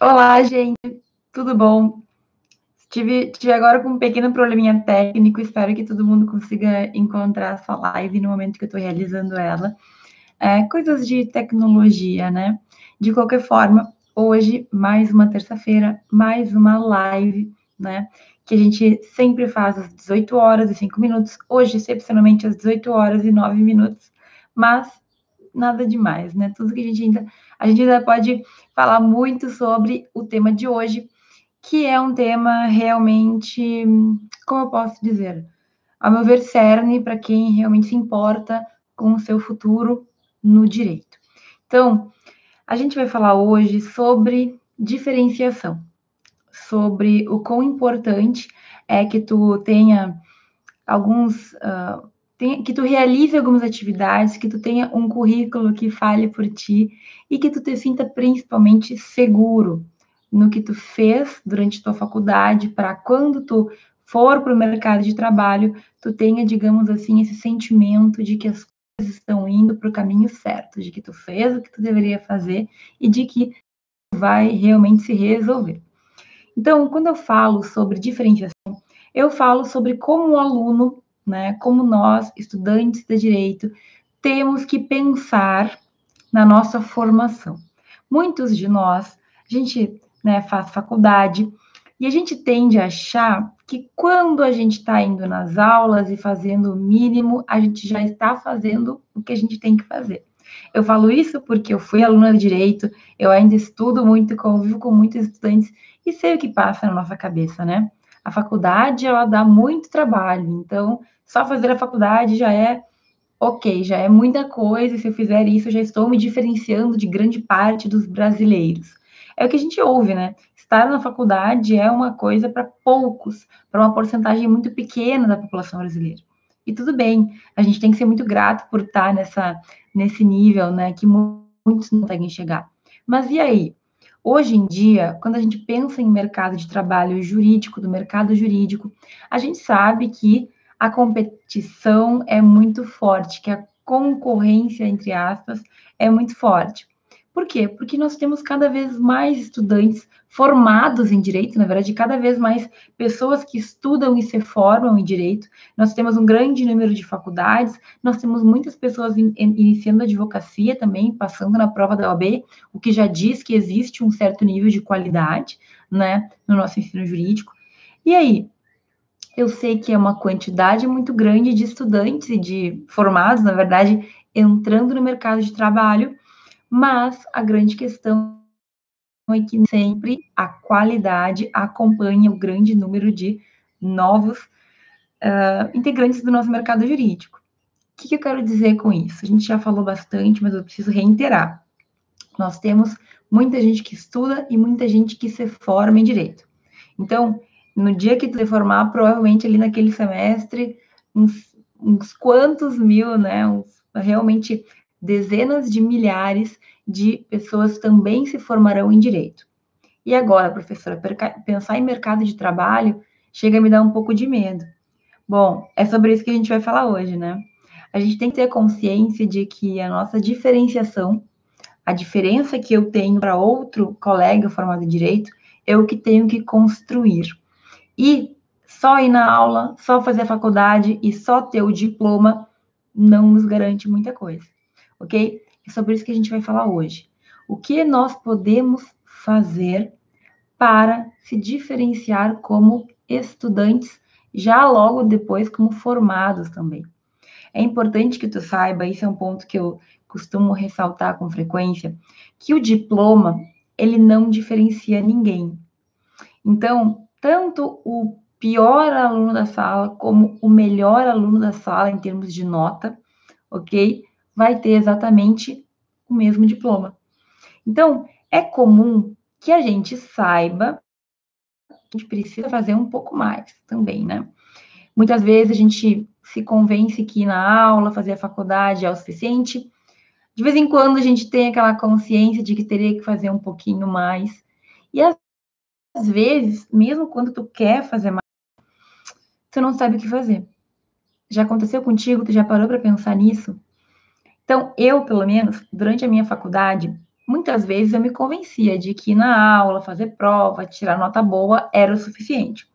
Olá, gente, tudo bom? Tive, agora com um pequeno probleminha técnico, espero que todo mundo consiga encontrar essa live no momento que eu estou realizando ela. É, coisas de tecnologia, né? De qualquer forma, hoje, mais uma terça-feira, mais uma live, né? Que a gente sempre faz às 18 horas e 5 minutos, hoje, excepcionalmente, às 18 horas e 9 minutos, mas nada demais, né? Tudo que a gente ainda a gente ainda pode falar muito sobre o tema de hoje, que é um tema realmente, como eu posso dizer, a meu ver, cerne para quem realmente se importa com o seu futuro no direito. Então, a gente vai falar hoje sobre diferenciação, sobre o quão importante é que tu tenha alguns uh, que tu realize algumas atividades, que tu tenha um currículo que fale por ti e que tu te sinta principalmente seguro no que tu fez durante tua faculdade, para quando tu for para o mercado de trabalho, tu tenha, digamos assim, esse sentimento de que as coisas estão indo para o caminho certo, de que tu fez o que tu deveria fazer e de que vai realmente se resolver. Então, quando eu falo sobre diferenciação, eu falo sobre como o aluno né? Como nós, estudantes de direito, temos que pensar na nossa formação. Muitos de nós, a gente né, faz faculdade e a gente tende a achar que quando a gente está indo nas aulas e fazendo o mínimo, a gente já está fazendo o que a gente tem que fazer. Eu falo isso porque eu fui aluna de direito, eu ainda estudo muito, convivo com muitos estudantes e sei o que passa na nossa cabeça, né? A faculdade, ela dá muito trabalho, então só fazer a faculdade já é ok, já é muita coisa, e se eu fizer isso, eu já estou me diferenciando de grande parte dos brasileiros. É o que a gente ouve, né? Estar na faculdade é uma coisa para poucos, para uma porcentagem muito pequena da população brasileira. E tudo bem, a gente tem que ser muito grato por estar nessa, nesse nível, né, que muitos não conseguem chegar. Mas e aí? Hoje em dia, quando a gente pensa em mercado de trabalho jurídico, do mercado jurídico, a gente sabe que a competição é muito forte, que a concorrência, entre aspas, é muito forte. Por quê? Porque nós temos cada vez mais estudantes formados em direito, na verdade, cada vez mais pessoas que estudam e se formam em direito. Nós temos um grande número de faculdades, nós temos muitas pessoas in, in, iniciando advocacia também, passando na prova da OAB, o que já diz que existe um certo nível de qualidade, né, no nosso ensino jurídico. E aí, eu sei que é uma quantidade muito grande de estudantes e de formados, na verdade, entrando no mercado de trabalho, mas a grande questão é que sempre a qualidade acompanha o grande número de novos uh, integrantes do nosso mercado jurídico. O que, que eu quero dizer com isso? A gente já falou bastante, mas eu preciso reiterar. Nós temos muita gente que estuda e muita gente que se forma em direito. Então, no dia que tu formar, provavelmente ali naquele semestre, uns, uns quantos mil, né? Uns, realmente dezenas de milhares de pessoas também se formarão em direito. E agora, professora, pensar em mercado de trabalho chega a me dar um pouco de medo. Bom, é sobre isso que a gente vai falar hoje, né? A gente tem que ter consciência de que a nossa diferenciação, a diferença que eu tenho para outro colega formado em direito, é o que tenho que construir. E só ir na aula, só fazer a faculdade e só ter o diploma não nos garante muita coisa, ok? É sobre isso que a gente vai falar hoje. O que nós podemos fazer para se diferenciar como estudantes, já logo depois como formados também. É importante que tu saiba, isso é um ponto que eu costumo ressaltar com frequência, que o diploma, ele não diferencia ninguém. Então, tanto o pior aluno da sala como o melhor aluno da sala em termos de nota, ok? Vai ter exatamente o mesmo diploma. Então, é comum que a gente saiba que a gente precisa fazer um pouco mais também, né? Muitas vezes a gente se convence que na aula, fazer a faculdade é o suficiente. De vez em quando a gente tem aquela consciência de que teria que fazer um pouquinho mais. E às às vezes, mesmo quando tu quer fazer mais, tu não sabe o que fazer. Já aconteceu contigo? Tu já parou para pensar nisso? Então, eu, pelo menos, durante a minha faculdade, muitas vezes eu me convencia de que na aula, fazer prova, tirar nota boa era o suficiente.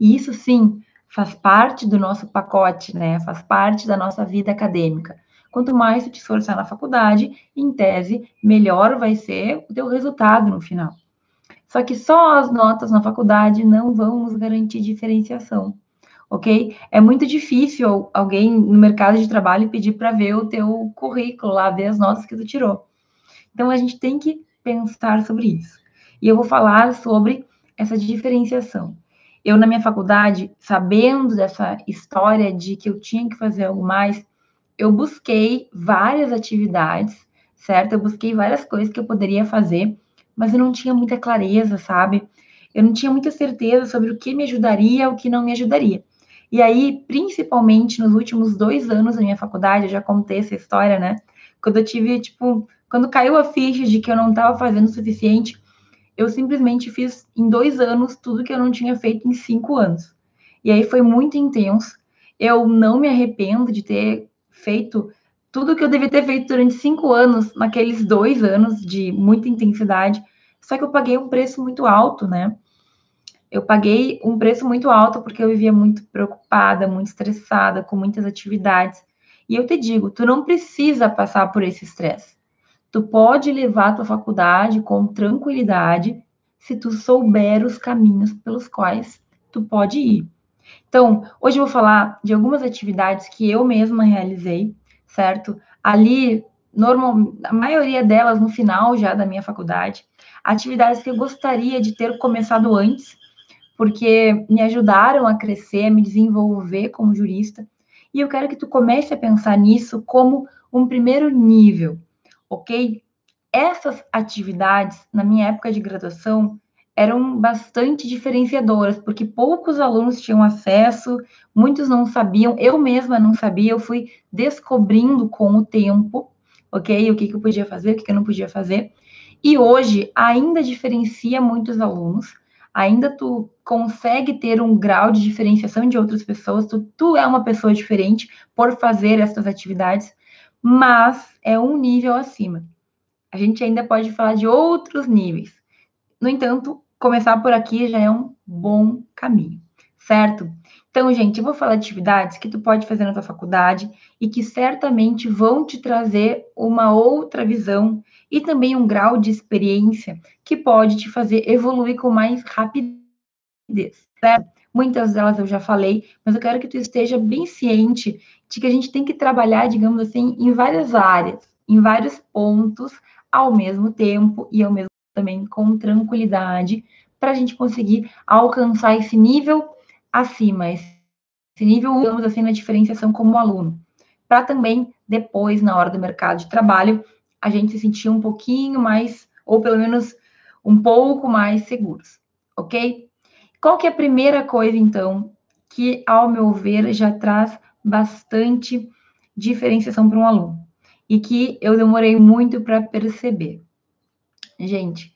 E isso sim faz parte do nosso pacote, né? Faz parte da nossa vida acadêmica. Quanto mais tu te esforçar na faculdade, em tese, melhor vai ser o teu resultado no final. Só que só as notas na faculdade não vão nos garantir diferenciação, ok? É muito difícil alguém no mercado de trabalho pedir para ver o teu currículo lá, ver as notas que tu tirou. Então a gente tem que pensar sobre isso. E eu vou falar sobre essa diferenciação. Eu, na minha faculdade, sabendo dessa história de que eu tinha que fazer algo mais, eu busquei várias atividades, certo? Eu busquei várias coisas que eu poderia fazer, mas eu não tinha muita clareza, sabe? Eu não tinha muita certeza sobre o que me ajudaria o que não me ajudaria. E aí, principalmente nos últimos dois anos da minha faculdade, eu já contei essa história, né? Quando eu tive, tipo, quando caiu a ficha de que eu não estava fazendo o suficiente, eu simplesmente fiz em dois anos tudo que eu não tinha feito em cinco anos. E aí foi muito intenso. Eu não me arrependo de ter feito tudo que eu devia ter feito durante cinco anos, naqueles dois anos de muita intensidade. Só que eu paguei um preço muito alto, né? Eu paguei um preço muito alto porque eu vivia muito preocupada, muito estressada, com muitas atividades. E eu te digo, tu não precisa passar por esse estresse tu pode levar a tua faculdade com tranquilidade se tu souber os caminhos pelos quais tu pode ir. Então, hoje eu vou falar de algumas atividades que eu mesma realizei, certo? Ali, normal, a maioria delas no final já da minha faculdade, atividades que eu gostaria de ter começado antes, porque me ajudaram a crescer, a me desenvolver como jurista. E eu quero que tu comece a pensar nisso como um primeiro nível, ok? Essas atividades, na minha época de graduação, eram bastante diferenciadoras, porque poucos alunos tinham acesso, muitos não sabiam, eu mesma não sabia, eu fui descobrindo com o tempo, ok? O que, que eu podia fazer, o que, que eu não podia fazer. E hoje ainda diferencia muitos alunos, ainda tu consegue ter um grau de diferenciação de outras pessoas, tu, tu é uma pessoa diferente por fazer essas atividades, mas é um nível acima. A gente ainda pode falar de outros níveis. No entanto, começar por aqui já é um bom caminho, certo? Então, gente, eu vou falar de atividades que tu pode fazer na tua faculdade e que certamente vão te trazer uma outra visão e também um grau de experiência que pode te fazer evoluir com mais rapidez, certo? Muitas delas eu já falei, mas eu quero que tu esteja bem ciente de que a gente tem que trabalhar, digamos assim, em várias áreas, em vários pontos ao mesmo tempo e ao mesmo também com tranquilidade, para a gente conseguir alcançar esse nível acima, esse nível, digamos assim, na diferenciação como aluno, para também depois, na hora do mercado de trabalho, a gente se sentir um pouquinho mais, ou pelo menos um pouco mais seguros, ok? Qual que é a primeira coisa, então, que, ao meu ver, já traz bastante diferenciação para um aluno e que eu demorei muito para perceber. Gente,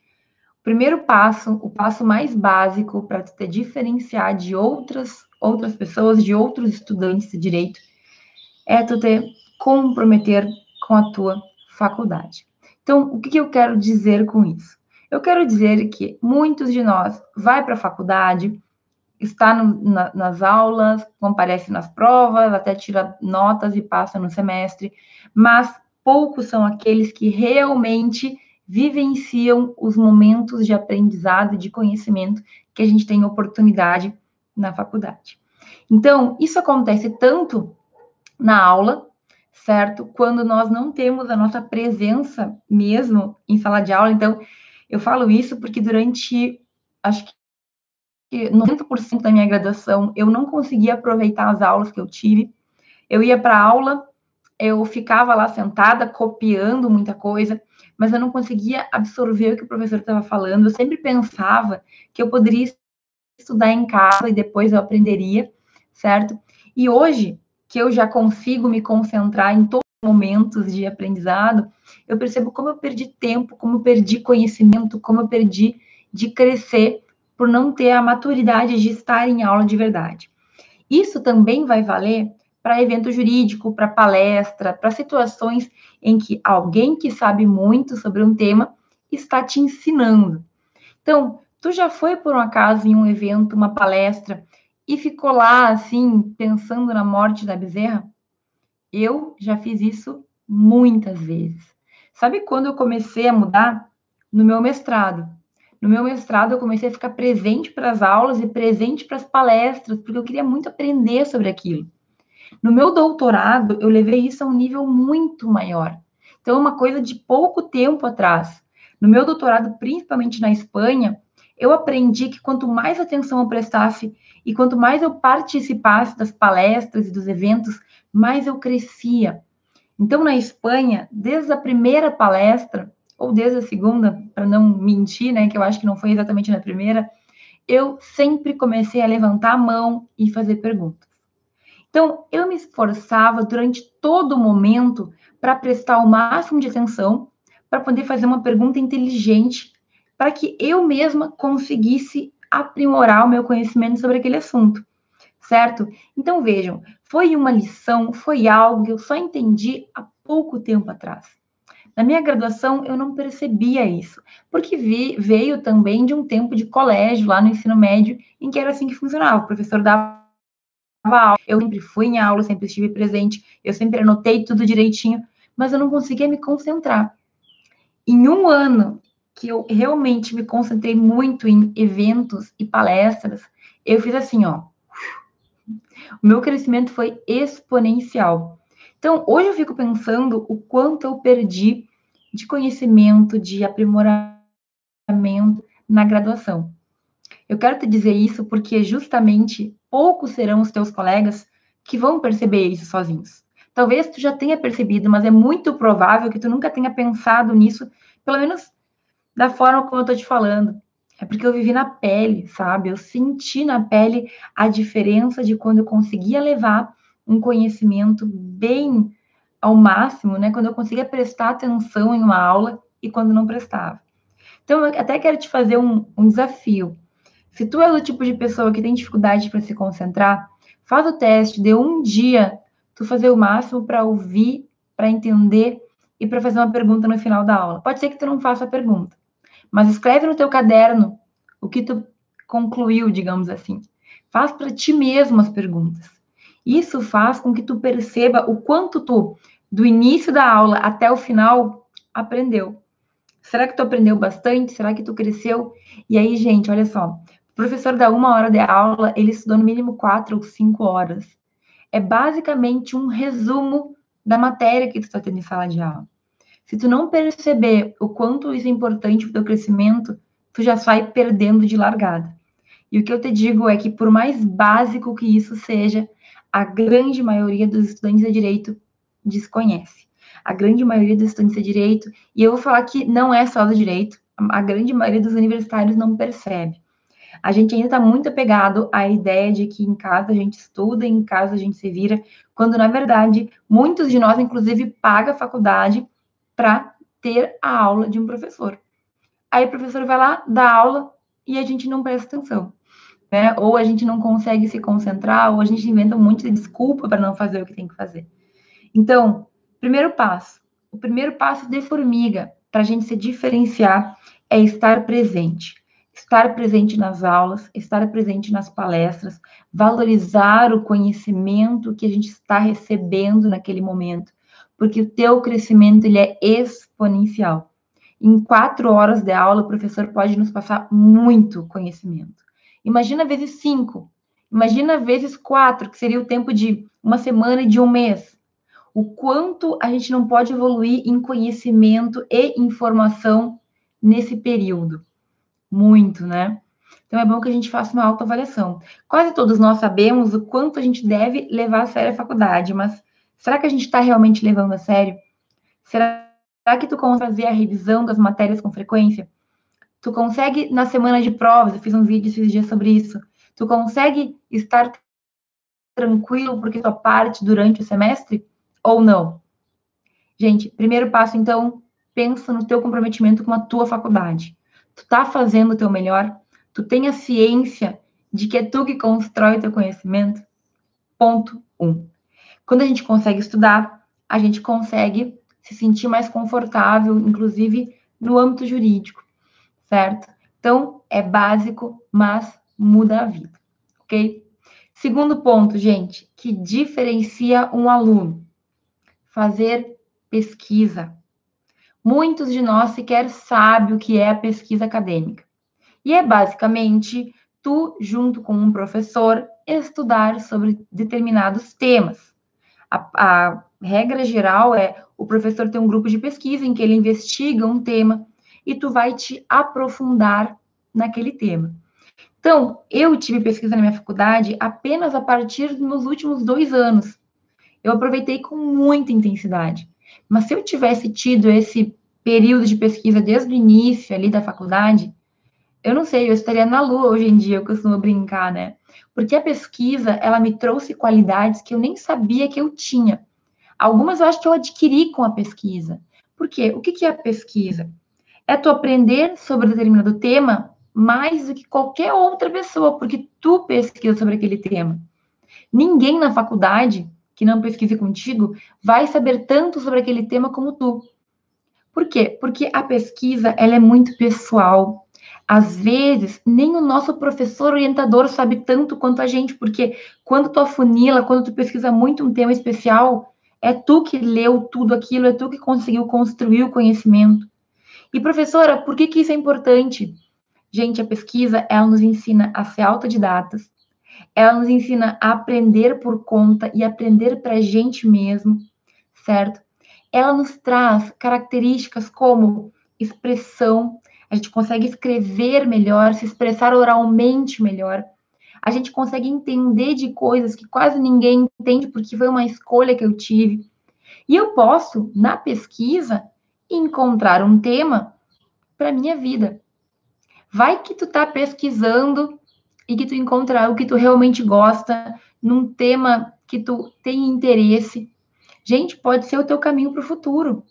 primeiro passo, o passo mais básico para te diferenciar de outras outras pessoas, de outros estudantes de direito, é tu te comprometer com a tua faculdade. Então, o que, que eu quero dizer com isso? Eu quero dizer que muitos de nós vai para a faculdade, está no, na, nas aulas, comparece nas provas, até tira notas e passa no semestre, mas poucos são aqueles que realmente vivenciam os momentos de aprendizado e de conhecimento que a gente tem oportunidade na faculdade. Então, isso acontece tanto na aula, certo? Quando nós não temos a nossa presença mesmo em sala de aula. Então, eu falo isso porque durante, acho que 90% da minha graduação, eu não conseguia aproveitar as aulas que eu tive. Eu ia para aula, eu ficava lá sentada, copiando muita coisa, mas eu não conseguia absorver o que o professor estava falando. Eu sempre pensava que eu poderia estudar em casa e depois eu aprenderia, certo? E hoje, que eu já consigo me concentrar em todos os momentos de aprendizado, eu percebo como eu perdi tempo, como eu perdi conhecimento, como eu perdi de crescer por não ter a maturidade de estar em aula de verdade. Isso também vai valer para evento jurídico, para palestra, para situações em que alguém que sabe muito sobre um tema está te ensinando. Então, tu já foi por um acaso em um evento, uma palestra, e ficou lá, assim, pensando na morte da bezerra? Eu já fiz isso muitas vezes. Sabe quando eu comecei a mudar? No meu mestrado. No meu mestrado, eu comecei a ficar presente para as aulas e presente para as palestras, porque eu queria muito aprender sobre aquilo. No meu doutorado, eu levei isso a um nível muito maior. Então, uma coisa de pouco tempo atrás. No meu doutorado, principalmente na Espanha, eu aprendi que quanto mais atenção eu prestasse e quanto mais eu participasse das palestras e dos eventos, mais eu crescia. Então, na Espanha, desde a primeira palestra, ou desde a segunda, para não mentir, né, que eu acho que não foi exatamente na primeira, eu sempre comecei a levantar a mão e fazer perguntas. Então, eu me esforçava durante todo o momento para prestar o máximo de atenção, para poder fazer uma pergunta inteligente, para que eu mesma conseguisse aprimorar o meu conhecimento sobre aquele assunto, certo? Então, vejam, foi uma lição, foi algo que eu só entendi há pouco tempo atrás. Na minha graduação, eu não percebia isso, porque vi, veio também de um tempo de colégio, lá no ensino médio, em que era assim que funcionava. O professor dava aula, eu sempre fui em aula, sempre estive presente, eu sempre anotei tudo direitinho, mas eu não conseguia me concentrar. Em um ano que eu realmente me concentrei muito em eventos e palestras, eu fiz assim, ó. O meu crescimento foi exponencial. Então, hoje eu fico pensando o quanto eu perdi de conhecimento, de aprimoramento na graduação. Eu quero te dizer isso porque justamente poucos serão os teus colegas que vão perceber isso sozinhos. Talvez tu já tenha percebido, mas é muito provável que tu nunca tenha pensado nisso, pelo menos da forma como eu tô te falando. É porque eu vivi na pele, sabe? Eu senti na pele a diferença de quando eu conseguia levar um conhecimento bem ao máximo, né? Quando eu conseguia prestar atenção em uma aula e quando não prestava. Então, eu até quero te fazer um, um desafio. Se tu é do tipo de pessoa que tem dificuldade para se concentrar, faz o teste, dê um dia tu fazer o máximo para ouvir, para entender e para fazer uma pergunta no final da aula. Pode ser que tu não faça a pergunta, mas escreve no teu caderno o que tu concluiu, digamos assim. Faz para ti mesmo as perguntas. Isso faz com que tu perceba o quanto tu, do início da aula até o final, aprendeu. Será que tu aprendeu bastante? Será que tu cresceu? E aí, gente, olha só, o professor dá uma hora de aula, ele estudou no mínimo quatro ou cinco horas. É basicamente um resumo da matéria que tu está tendo em sala de aula. Se tu não perceber o quanto isso é importante para o teu crescimento, tu já sai perdendo de largada. E o que eu te digo é que, por mais básico que isso seja, a grande maioria dos estudantes de direito desconhece. A grande maioria dos estudantes de direito, e eu vou falar que não é só do direito, a grande maioria dos universitários não percebe a gente ainda está muito apegado à ideia de que em casa a gente estuda, em casa a gente se vira, quando na verdade muitos de nós, inclusive, pagam a faculdade para ter a aula de um professor. Aí o professor vai lá, dá aula e a gente não presta atenção. Né? Ou a gente não consegue se concentrar, ou a gente inventa de desculpa para não fazer o que tem que fazer. Então, primeiro passo, o primeiro passo de formiga para a gente se diferenciar é estar presente estar presente nas aulas, estar presente nas palestras, valorizar o conhecimento que a gente está recebendo naquele momento, porque o teu crescimento ele é exponencial. Em quatro horas de aula, o professor pode nos passar muito conhecimento. Imagina vezes cinco, imagina vezes quatro, que seria o tempo de uma semana e de um mês. O quanto a gente não pode evoluir em conhecimento e informação nesse período muito, né? Então é bom que a gente faça uma autoavaliação. Quase todos nós sabemos o quanto a gente deve levar a sério a faculdade, mas será que a gente está realmente levando a sério? Será que tu consegue fazer a revisão das matérias com frequência? Tu consegue, na semana de provas, eu fiz um vídeo esses dias sobre isso, tu consegue estar tranquilo porque tua parte durante o semestre ou não? Gente, primeiro passo, então, pensa no teu comprometimento com a tua faculdade tu tá fazendo o teu melhor, tu tem a ciência de que é tu que constrói o teu conhecimento. Ponto um. Quando a gente consegue estudar, a gente consegue se sentir mais confortável, inclusive no âmbito jurídico, certo? Então, é básico, mas muda a vida, ok? Segundo ponto, gente, que diferencia um aluno: fazer pesquisa. Muitos de nós sequer sabem o que é a pesquisa acadêmica. E é basicamente tu, junto com um professor, estudar sobre determinados temas. A, a, regra geral é o professor tem um grupo de pesquisa em que ele investiga um tema e tu vai te aprofundar naquele tema. Então, eu tive pesquisa na minha faculdade apenas a partir dos últimos dois anos. Eu aproveitei com muita intensidade. Mas se eu tivesse tido esse período de pesquisa desde o início ali da faculdade, eu não sei, eu estaria na lua hoje em dia, eu costumo brincar, né? Porque a pesquisa, ela me trouxe qualidades que eu nem sabia que eu tinha. Algumas eu acho que eu adquiri com a pesquisa. Por quê? O que, é a pesquisa? É tu aprender sobre determinado tema mais do que qualquer outra pessoa, porque tu pesquisa sobre aquele tema. Ninguém na faculdade que não pesquise contigo vai saber tanto sobre aquele tema como tu. Por quê? Porque a pesquisa ela é muito pessoal, às vezes, nem o nosso professor orientador sabe tanto quanto a gente, porque quando tu afunila, quando tu pesquisa muito um tema especial, é tu que leu tudo aquilo, é tu que conseguiu construir o conhecimento. E professora, por que que isso é importante? Gente, a pesquisa, ela nos ensina a ser autodidatas, ela nos ensina a aprender por conta e aprender para a gente mesmo, certo? Ela nos traz características como expressão, a gente consegue escrever melhor, se expressar oralmente melhor. A gente consegue entender de coisas que quase ninguém entende porque foi uma escolha que eu tive. E eu posso, na pesquisa, encontrar um tema para minha vida. Vai que tu tá pesquisando e que tu encontra algo que tu realmente gosta, num tema que tu tem interesse. Gente, pode ser o teu caminho para o futuro.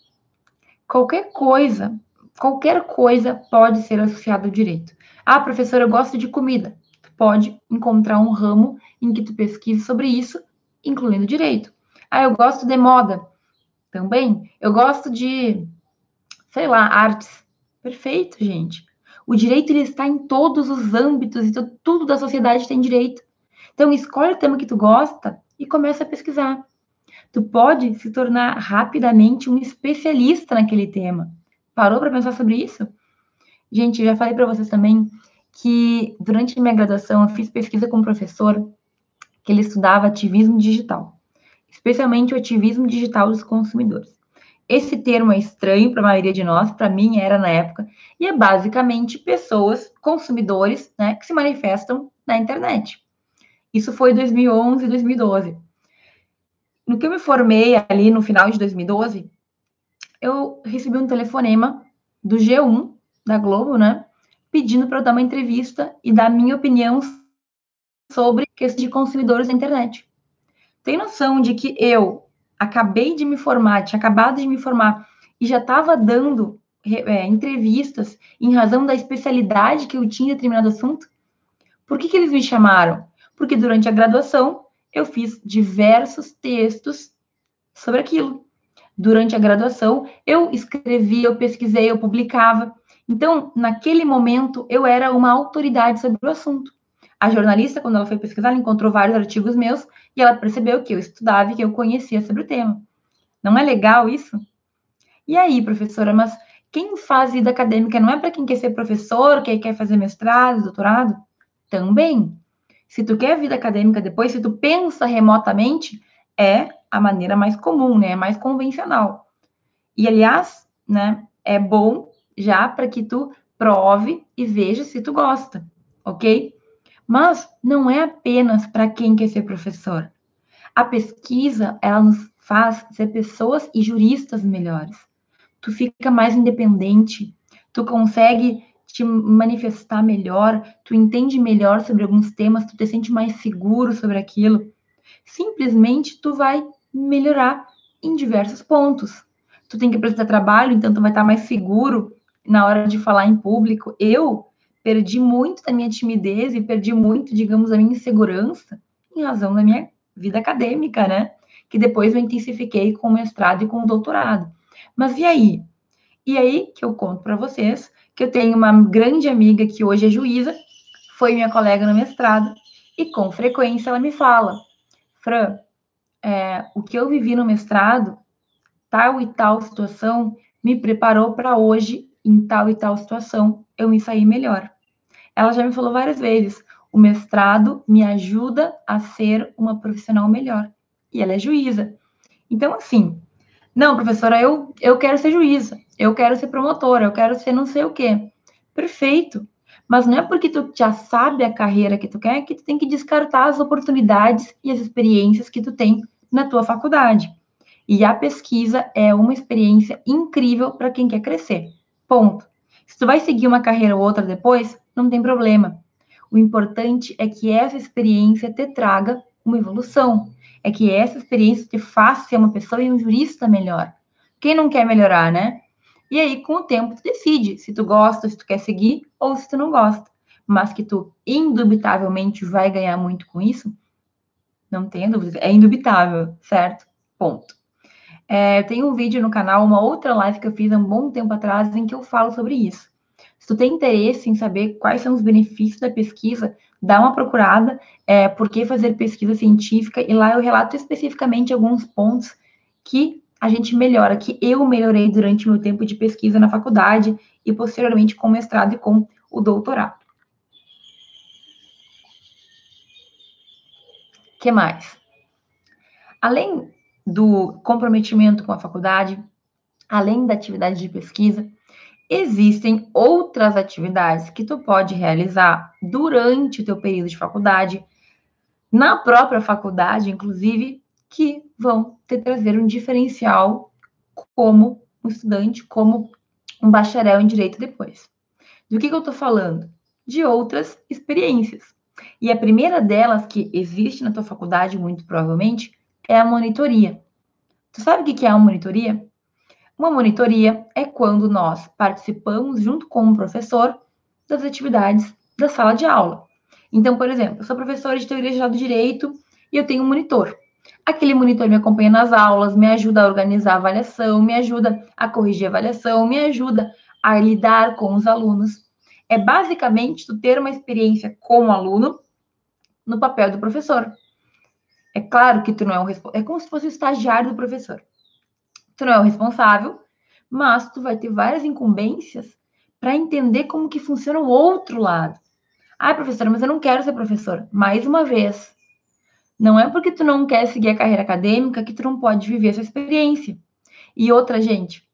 Qualquer coisa qualquer coisa pode ser associada ao direito. Ah, professor, eu gosto de comida. Tu pode encontrar um ramo em que tu pesquise sobre isso, incluindo direito. Ah, eu gosto de moda. Também. Eu gosto de, sei lá, artes. Perfeito, gente. O direito ele está em todos os âmbitos e tudo da sociedade tem direito. Então, escolhe o tema que tu gosta e começa a pesquisar. Tu pode se tornar rapidamente um especialista naquele tema. Parou para pensar sobre isso? Gente, já falei para vocês também que durante minha graduação eu fiz pesquisa com um professor que ele estudava ativismo digital, especialmente o ativismo digital dos consumidores. Esse termo é estranho para a maioria de nós, para mim era na época, e é basicamente pessoas, consumidores, né, que se manifestam na internet. Isso foi 2011 e 2012. No que eu me formei ali no final de 2012, eu recebi um telefonema do G1, da Globo, né? Pedindo para eu dar uma entrevista e dar minha opinião sobre questão de consumidores da internet. Tem noção de que eu acabei de me formar, tinha acabado de me formar e já estava dando é, entrevistas em razão da especialidade que eu tinha em determinado assunto? Por que, que eles me chamaram? Porque durante a graduação eu fiz diversos textos sobre aquilo durante a graduação, eu escrevia, eu pesquisei, eu publicava. Então, naquele momento, eu era uma autoridade sobre o assunto. A jornalista, quando ela foi pesquisar, ela encontrou vários artigos meus e ela percebeu que eu estudava e que eu conhecia sobre o tema. Não é legal isso? E aí, professora, mas quem faz vida acadêmica não é para quem quer ser professor, quem quer fazer mestrado, doutorado? Também. Se tu quer vida acadêmica depois, se tu pensa remotamente, é a maneira mais comum, né? Mais convencional. E aliás, né, é bom já para que tu prove e veja se tu gosta, ok? Mas não é apenas para quem quer ser professor. A pesquisa, ela nos faz ser pessoas e juristas melhores. Tu fica mais independente, tu consegue te manifestar melhor, tu entende melhor sobre alguns temas, tu te sente mais seguro sobre aquilo simplesmente tu vai melhorar em diversos pontos. Tu tem que apresentar trabalho, então tu vai estar mais seguro na hora de falar em público. Eu perdi muito da minha timidez e perdi muito, digamos, da minha insegurança em razão da minha vida acadêmica, né? Que depois eu intensifiquei com o mestrado e com o doutorado. Mas e aí? E aí que eu conto para vocês que eu tenho uma grande amiga que hoje é juíza, foi minha colega no mestrado, e com frequência ela me fala: Fran, é, o que eu vivi no mestrado, tal e tal situação, me preparou para hoje, em tal e tal situação, eu me sair melhor. Ela já me falou várias vezes: o mestrado me ajuda a ser uma profissional melhor. E ela é juíza. Então, assim, não, professora, eu, eu quero ser juíza, eu quero ser promotora, eu quero ser não sei o quê. Perfeito. Mas não é porque tu já sabe a carreira que tu quer que tu tem que descartar as oportunidades e as experiências que tu tem na tua faculdade. E a pesquisa é uma experiência incrível para quem quer crescer. Ponto. Se tu vai seguir uma carreira ou outra depois, não tem problema. O importante é que essa experiência te traga uma evolução. É que essa experiência te faça ser uma pessoa e um jurista melhor. Quem não quer melhorar, né? E aí, com o tempo, tu decide se tu gosta, se tu quer seguir ou se tu não gosta. Mas que tu, indubitavelmente, vai ganhar muito com isso, não tenha dúvida. É indubitável, certo? Ponto. É, tem um vídeo no canal, uma outra live que eu fiz há um bom tempo atrás, em que eu falo sobre isso. Se tu tem interesse em saber quais são os benefícios da pesquisa, dá uma procurada, é, por que fazer pesquisa científica, e lá eu relato especificamente alguns pontos que a gente melhora, que eu melhorei durante meu tempo de pesquisa na faculdade e posteriormente com o mestrado e com o doutorado. que mais? Além do comprometimento com a faculdade, além da atividade de pesquisa, existem outras atividades que tu pode realizar durante o teu período de faculdade, na própria faculdade, inclusive, que vão te trazer um diferencial como um estudante, como um bacharel em direito depois. Do que, que eu estou falando? De outras experiências. E a primeira delas que existe na tua faculdade, muito provavelmente, é a monitoria. Tu sabe o que é uma monitoria? Uma monitoria é quando nós participamos junto com o professor das atividades da sala de aula. Então, por exemplo, eu sou professora de teoria geral do direito e eu tenho um monitor. Aquele monitor me acompanha nas aulas, me ajuda a organizar a avaliação, me ajuda a corrigir a avaliação, me ajuda a lidar com os alunos. É basicamente tu ter uma experiência como aluno no papel do professor. É claro que tu não é um é como se fosse o estagiário do professor tu não é o responsável, mas tu vai ter várias incumbências para entender como que funciona o outro lado. Ah, professora, mas eu não quero ser professor. Mais uma vez, não é porque tu não quer seguir a carreira acadêmica que tu não pode viver essa experiência. E outra, gente,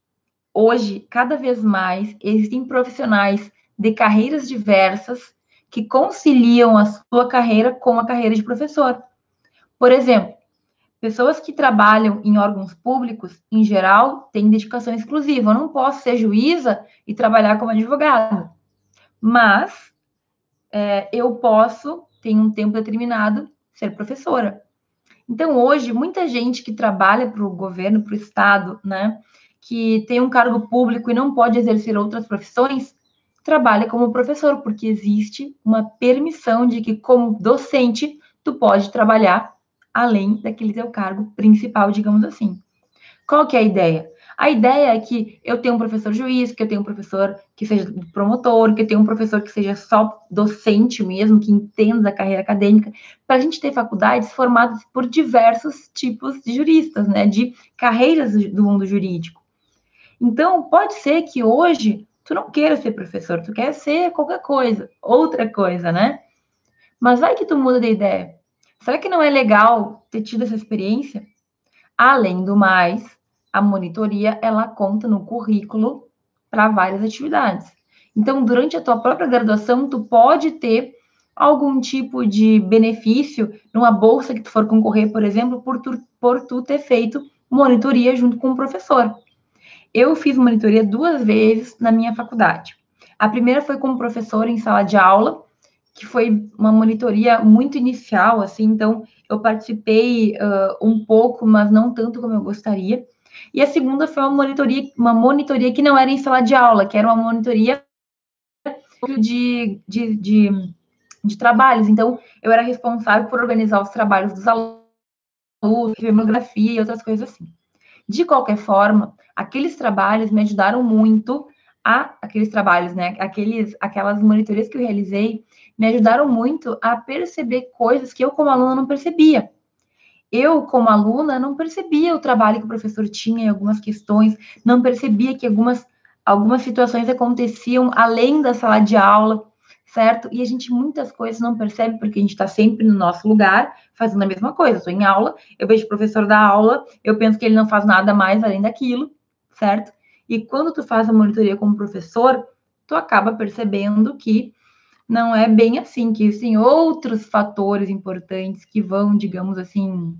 hoje, cada vez mais, existem profissionais de carreiras diversas que conciliam a sua carreira com a carreira de professor. Por exemplo, Pessoas que trabalham em órgãos públicos, em geral, têm dedicação exclusiva. Eu não posso ser juíza e trabalhar como advogada. Mas é, eu posso, tem um tempo determinado, ser professora. Então, hoje, muita gente que trabalha para o governo, para o Estado, né, que tem um cargo público e não pode exercer outras profissões, trabalha como professor, porque existe uma permissão de que, como docente, tu pode trabalhar além daquele teu cargo principal, digamos assim. Qual que é a ideia? A ideia é que eu tenho um professor juiz, que eu tenho um professor que seja promotor, que eu tenha um professor que seja só docente mesmo, que entenda a carreira acadêmica, para a gente ter faculdades formadas por diversos tipos de juristas, né, de carreiras do mundo jurídico. Então, pode ser que hoje tu não queira ser professor, tu quer ser qualquer coisa, outra coisa, né? Mas vai que tu muda de ideia. Será que não é legal ter tido essa experiência? Além do mais, a monitoria ela conta no currículo para várias atividades. Então, durante a tua própria graduação, tu pode ter algum tipo de benefício numa bolsa que tu for concorrer, por exemplo, por tu, por tu ter feito monitoria junto com o professor. Eu fiz monitoria duas vezes na minha faculdade. A primeira foi como professor em sala de aula, que foi uma monitoria muito inicial, assim, então eu participei uh, um pouco, mas não tanto como eu gostaria. E a segunda foi uma monitoria, uma monitoria que não era em sala de aula, que era uma monitoria de, de, de, de trabalhos. Então, eu era responsável por organizar os trabalhos dos alunos, bibliografia e outras coisas assim. De qualquer forma, aqueles trabalhos me ajudaram muito a aqueles trabalhos, né? Aqueles, aquelas monitorias que eu realizei me ajudaram muito a perceber coisas que eu, como aluna, não percebia. Eu, como aluna, não percebia o trabalho que o professor tinha em algumas questões, não percebia que algumas, algumas situações aconteciam além da sala de aula, certo? E a gente muitas coisas não percebe porque a gente está sempre no nosso lugar fazendo a mesma coisa. Estou em aula, eu vejo o professor da aula, eu penso que ele não faz nada mais além daquilo, certo? E quando tu faz a monitoria como professor, tu acaba percebendo que não é bem assim, que existem outros fatores importantes que vão, digamos assim,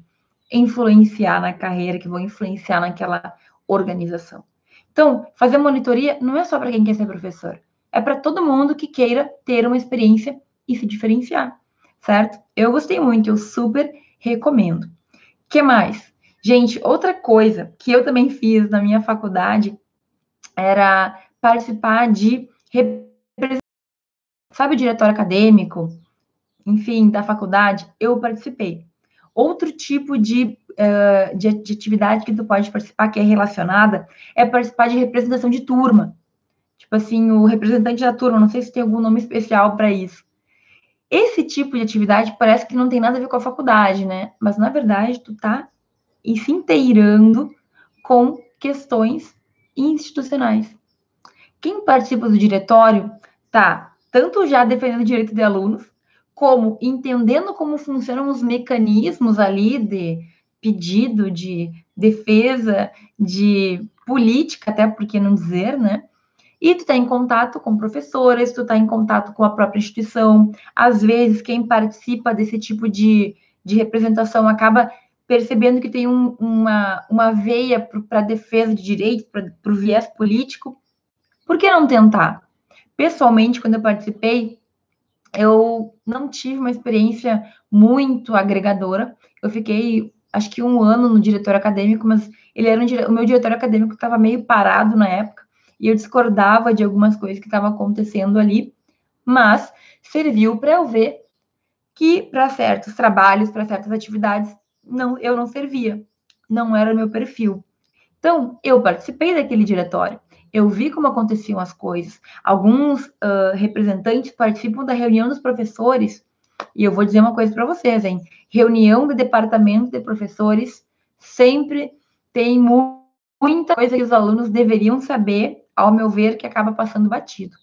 influenciar na carreira, que vão influenciar naquela organização. Então, fazer monitoria não é só para quem quer ser professor, é para todo mundo que queira ter uma experiência e se diferenciar, certo? Eu gostei muito, eu super recomendo. que mais? Gente, outra coisa que eu também fiz na minha faculdade era participar de sabe o diretório acadêmico, enfim, da faculdade, eu participei. Outro tipo de, uh, de, de, atividade que tu pode participar, que é relacionada, é participar de representação de turma. Tipo assim, o representante da turma, não sei se tem algum nome especial para isso. Esse tipo de atividade parece que não tem nada a ver com a faculdade, né? Mas, na verdade, tu tá se inteirando com questões institucionais. Quem participa do diretório tá tanto já defendendo o direito de alunos, como entendendo como funcionam os mecanismos ali de pedido, de defesa, de política, até por que não dizer, né? E tu está em contato com professores, tu está em contato com a própria instituição. Às vezes, quem participa desse tipo de, de representação acaba percebendo que tem um, uma, uma veia para defesa de direitos, para o viés político. Por que não tentar? Pessoalmente, quando eu participei, eu não tive uma experiência muito agregadora. Eu fiquei, acho que um ano no diretor acadêmico, mas ele era um, o meu diretor acadêmico estava meio parado na época e eu discordava de algumas coisas que estavam acontecendo ali, mas serviu para eu ver que para certos trabalhos, para certas atividades, não, eu não servia, não era meu perfil. Então, eu participei daquele diretório, eu vi como aconteciam as coisas. Alguns uh, representantes participam da reunião dos professores, e eu vou dizer uma coisa para vocês, hein? Reunião do departamento de professores sempre tem mu muita coisa que os alunos deveriam saber, ao meu ver, que acaba passando batido.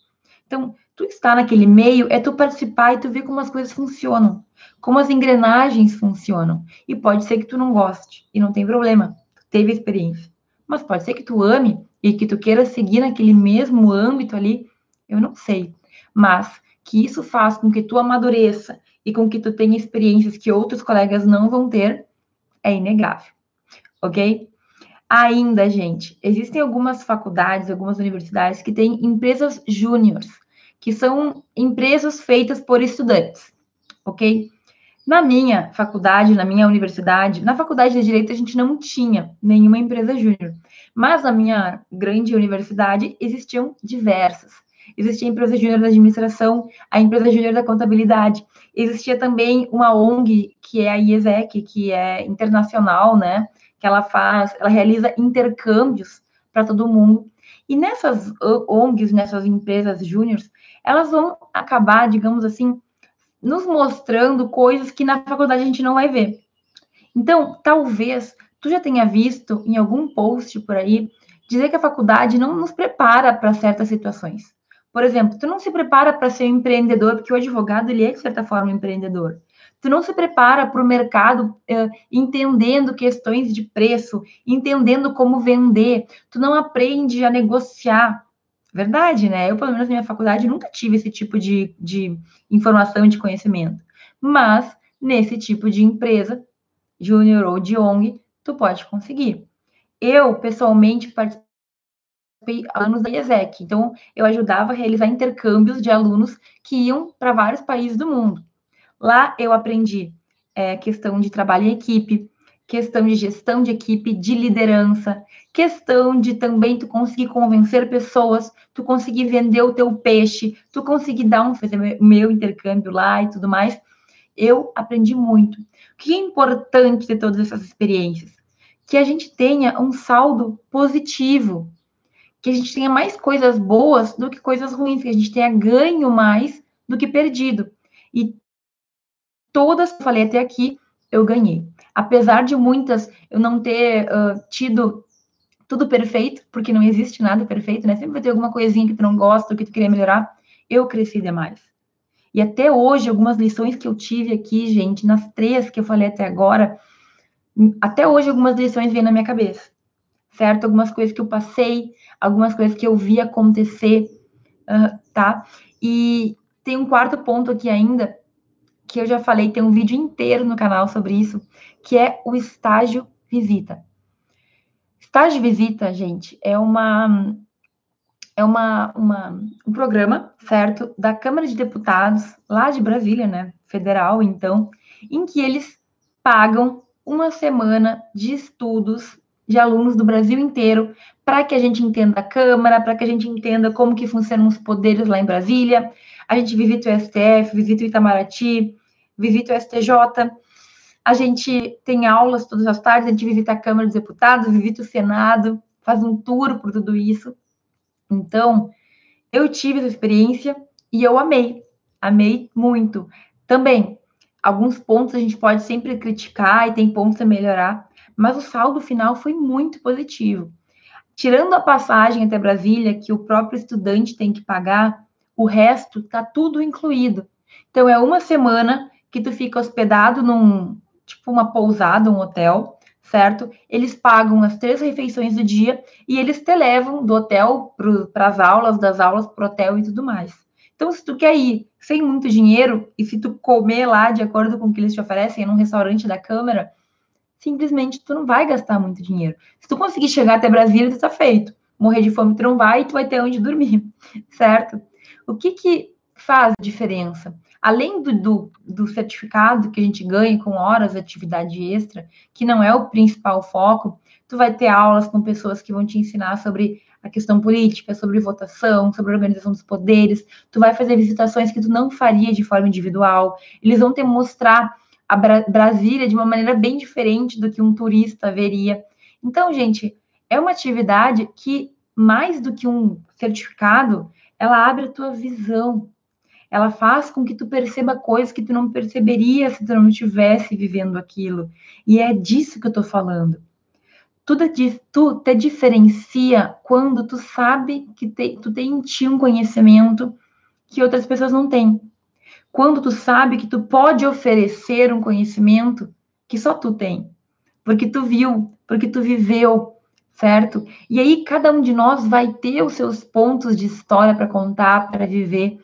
Então, tu estar naquele meio é tu participar e tu ver como as coisas funcionam, como as engrenagens funcionam. E pode ser que tu não goste, e não tem problema, tu teve experiência. Mas pode ser que tu ame e que tu queira seguir naquele mesmo âmbito ali, eu não sei. Mas que isso faça com que tu amadureça e com que tu tenha experiências que outros colegas não vão ter, é inegável. Ok? Ainda, gente, existem algumas faculdades, algumas universidades que têm empresas júniores, que são empresas feitas por estudantes, ok? Na minha faculdade, na minha universidade, na faculdade de Direito a gente não tinha nenhuma empresa júnior, mas na minha grande universidade existiam diversas. Existia a empresa júnior da administração, a empresa júnior da contabilidade. Existia também uma ONG, que é a IESEC, que é internacional, né? Que ela faz, ela realiza intercâmbios para todo mundo. E nessas ONGs, nessas empresas júniores, elas vão acabar, digamos assim, nos mostrando coisas que na faculdade a gente não vai ver. Então, talvez tu já tenha visto em algum post por aí dizer que a faculdade não nos prepara para certas situações. Por exemplo, tu não se prepara para ser um empreendedor, porque o advogado ele é de certa forma um empreendedor. Tu não se prepara para o mercado uh, entendendo questões de preço, entendendo como vender. Tu não aprende a negociar. Verdade, né? Eu, pelo menos na minha faculdade, nunca tive esse tipo de, de informação e de conhecimento. Mas, nesse tipo de empresa, júnior ou de ONG, tu pode conseguir. Eu, pessoalmente, participei anos da IESEC, então eu ajudava a realizar intercâmbios de alunos que iam para vários países do mundo. Lá eu aprendi é, questão de trabalho em equipe, questão de gestão de equipe, de liderança, questão de também tu conseguir convencer pessoas, tu conseguir vender o teu peixe, tu conseguir dar um fazer meu intercâmbio lá e tudo mais. Eu aprendi muito. O que é importante de todas essas experiências? que a gente tenha um saldo positivo, que a gente tenha mais coisas boas do que coisas ruins, que a gente tenha ganho mais do que perdido. E todas que eu falei até aqui, eu ganhei. Apesar de muitas eu não ter uh, tido tudo perfeito, porque não existe nada perfeito, né? Sempre vai ter alguma coisinha que tu não gosta, que tu queria melhorar. Eu cresci demais. E até hoje, algumas lições que eu tive aqui, gente, nas três que eu falei até agora, até hoje algumas lições vêm na minha cabeça, certo? Algumas coisas que eu passei, algumas coisas que eu vi acontecer, uh, tá? E tem um quarto ponto aqui ainda, que eu já falei, tem um vídeo inteiro no canal sobre isso, que é o estágio visita. Estágio visita, gente, é uma é uma, uma, um programa, certo, da Câmara de Deputados, lá de Brasília, né, federal, então, em que eles pagam uma semana de estudos de alunos do Brasil inteiro para que a gente entenda a Câmara, para que a gente entenda como que funcionam os poderes lá em Brasília. A gente visita o STF, visita o Itamaraty, visita o STJ. A gente tem aulas todas as tardes, a gente visita a Câmara dos Deputados, visita o Senado, faz um tour por tudo isso. Então, eu tive essa experiência e eu amei, amei muito. Também, alguns pontos a gente pode sempre criticar e tem pontos a melhorar, mas o saldo final foi muito positivo. Tirando a passagem até Brasília, que o próprio estudante tem que pagar, o resto tá tudo incluído. Então é uma semana que tu fica hospedado num tipo uma pousada, um hotel, certo? Eles pagam as três refeições do dia e eles te levam do hotel para as aulas, das aulas para o hotel e tudo mais. Então, se tu quer ir sem muito dinheiro e se tu comer lá de acordo com o que eles te oferecem num restaurante da Câmara, simplesmente tu não vai gastar muito dinheiro. Se tu conseguir chegar até Brasília, tu tá feito. Morrer de fome tu não vai e tu vai ter onde dormir, certo? O que que faz diferença? além do, do, do, certificado que a gente ganha com horas de atividade extra, que não é o principal foco, tu vai ter aulas com pessoas que vão te ensinar sobre a questão política, sobre votação, sobre organização dos poderes, tu vai fazer visitações que tu não faria de forma individual, eles vão te mostrar a Bra Brasília de uma maneira bem diferente do que um turista veria. Então, gente, é uma atividade que, mais do que um certificado, ela abre a tua visão, ela faz com que tu perceba coisas que tu não perceberia se tu não estivesse vivendo aquilo. E é disso que eu tô falando. Tudo te, tu te diferencia quando tu sabe que te, tu tem em ti um conhecimento que outras pessoas não têm. Quando tu sabe que tu pode oferecer um conhecimento que só tu tem. Porque tu viu, porque tu viveu, certo? E aí cada um de nós vai ter os seus pontos de história para contar, para viver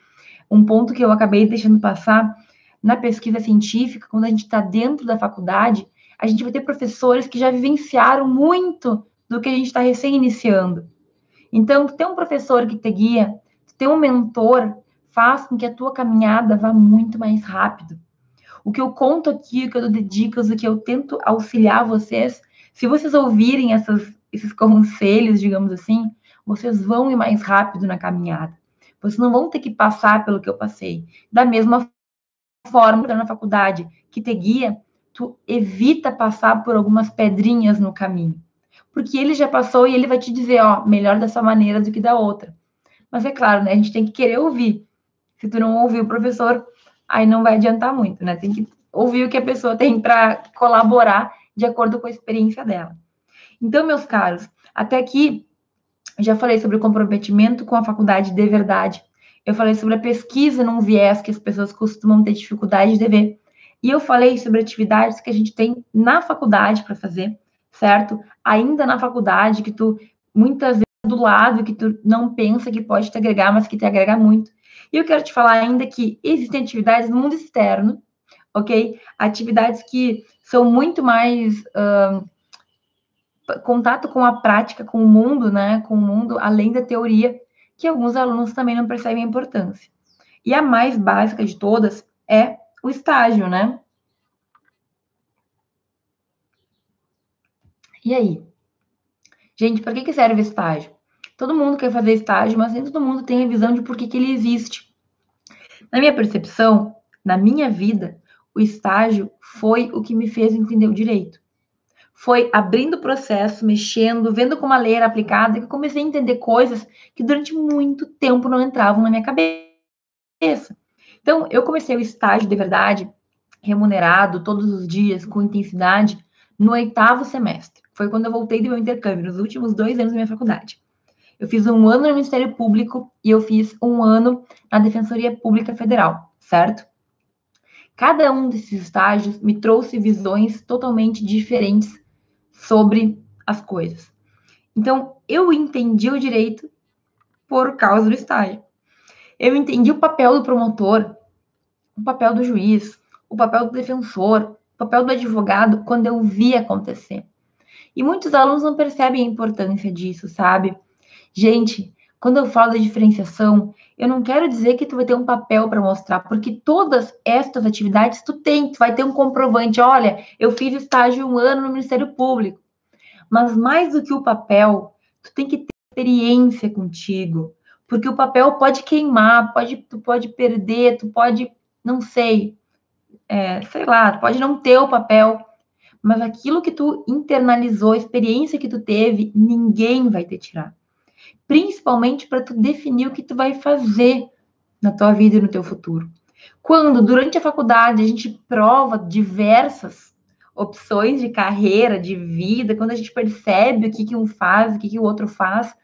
um ponto que eu acabei deixando passar na pesquisa científica, quando a gente está dentro da faculdade, a gente vai ter professores que já vivenciaram muito do que a gente está recém-iniciando. Então, ter um professor que te guia, ter um mentor, faz com que a tua caminhada vá muito mais rápido. O que eu conto aqui, o que eu dou dicas, o que eu tento auxiliar vocês, se vocês ouvirem essas, esses conselhos, digamos assim, vocês vão ir mais rápido na caminhada. Vocês não vão ter que passar pelo que eu passei. Da mesma forma, na faculdade, que te guia, tu evita passar por algumas pedrinhas no caminho. Porque ele já passou e ele vai te dizer, ó, melhor dessa maneira do que da outra. Mas é claro, né? A gente tem que querer ouvir. Se tu não ouvir o professor, aí não vai adiantar muito, né? Tem que ouvir o que a pessoa tem para colaborar de acordo com a experiência dela. Então, meus caros, até aqui já falei sobre o comprometimento com a faculdade de verdade. Eu falei sobre a pesquisa num viés que as pessoas costumam ter dificuldade de ver. E eu falei sobre atividades que a gente tem na faculdade para fazer, certo? Ainda na faculdade, que tu muitas vezes do lado que tu não pensa que pode te agregar, mas que te agrega muito. E eu quero te falar ainda que existem atividades no mundo externo, ok? Atividades que são muito mais uh, contato com a prática, com o mundo, né? Com o mundo além da teoria, que alguns alunos também não percebem a importância. E a mais básica de todas é o estágio, né? E aí? Gente, para que, que serve estágio? Todo mundo quer fazer estágio, mas nem todo mundo tem a visão de por que, que ele existe. Na minha percepção, na minha vida, o estágio foi o que me fez entender o direito. foi abrindo o processo, mexendo, vendo como a lei era aplicada, que eu comecei a entender coisas que durante muito tempo não entravam na minha cabeça. Então, eu comecei o estágio de verdade, remunerado todos os dias, com intensidade, no oitavo semestre. Foi quando eu voltei do meu intercâmbio, nos últimos dois anos da minha faculdade. Eu fiz um ano no Ministério Público e eu fiz um ano na Defensoria Pública Federal, certo? Cada um desses estágios me trouxe visões totalmente diferentes sobre as coisas. Então, eu entendi o direito por causa do estágio. Eu entendi o papel do promotor, o papel do juiz, o papel do defensor, o papel do advogado quando eu vi acontecer. E muitos alunos não percebem a importância disso, sabe? Gente, quando eu falo da diferenciação, eu não quero dizer que tu vai ter um papel para mostrar, porque todas estas atividades tu tem, tu vai ter um comprovante. Olha, eu fiz estágio um ano no Ministério Público. Mas mais do que o papel, tu tem que ter experiência contigo, porque o papel pode queimar, pode, tu pode perder, tu pode, não sei, é, sei lá, tu pode não ter o papel, mas aquilo que tu internalizou, a experiência que tu teve, ninguém vai te tirar principalmente para tu definir o que tu vai fazer na tua vida e no teu futuro. Quando durante a faculdade a gente prova diversas opções de carreira, de vida, quando a gente percebe o que, que um faz, o que, que o outro faz,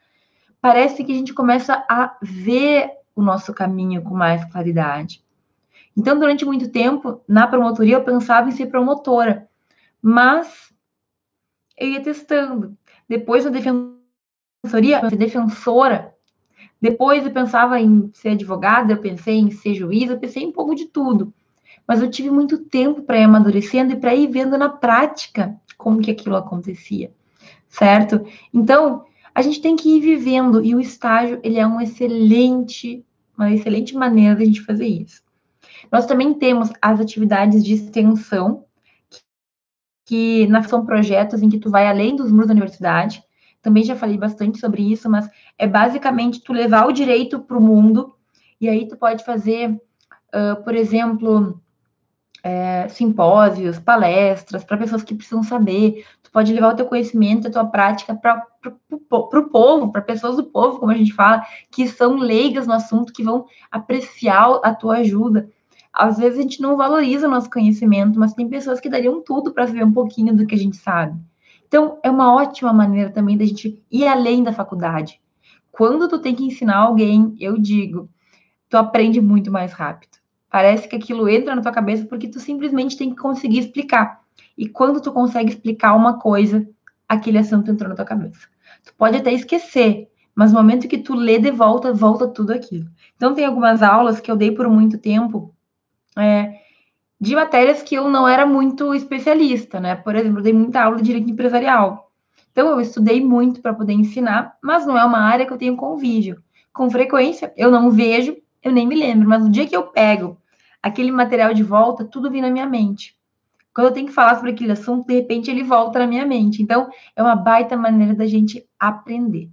parece que a gente começa a ver o nosso caminho com mais claridade. Então, durante muito tempo, na promotoria, eu pensava em ser promotora, mas eu ia testando. Depois, na defensoria, defensoria, ser defensora. Depois eu pensava em ser advogada, eu pensei em ser juíza, eu pensei em um pouco de tudo. Mas eu tive muito tempo para ir amadurecendo e para ir vendo na prática como que aquilo acontecia, certo? Então, a gente tem que ir vivendo e o estágio, ele é um excelente, uma excelente maneira de a gente fazer isso. Nós também temos as atividades de extensão, que, que são projetos em que tu vai além dos muros da universidade, também já falei bastante sobre isso, mas é basicamente tu levar o direito para o mundo, e aí tu pode fazer, uh, por exemplo, é, simpósios, palestras para pessoas que precisam saber. Tu pode levar o teu conhecimento, a tua prática para o povo, para pessoas do povo, como a gente fala, que são leigas no assunto, que vão apreciar a tua ajuda. Às vezes a gente não valoriza o nosso conhecimento, mas tem pessoas que dariam tudo para saber um pouquinho do que a gente sabe. Então, é uma ótima maneira também da gente ir além da faculdade. Quando tu tem que ensinar alguém, eu digo, tu aprende muito mais rápido. Parece que aquilo entra na tua cabeça porque tu simplesmente tem que conseguir explicar. E quando tu consegue explicar uma coisa, aquele assunto entrou na tua cabeça. Tu pode até esquecer, mas no momento que tu lê de volta, volta tudo aquilo. Então, tem algumas aulas que eu dei por muito tempo, é, de matérias que eu não era muito especialista, né? Por exemplo, eu dei muita aula de direito empresarial. Então, eu estudei muito para poder ensinar, mas não é uma área que eu tenho convívio. Com frequência, eu não vejo, eu nem me lembro, mas no dia que eu pego aquele material de volta, tudo vem na minha mente. Quando eu tenho que falar sobre aquele assunto, de repente ele volta na minha mente. Então, é uma baita maneira da gente aprender.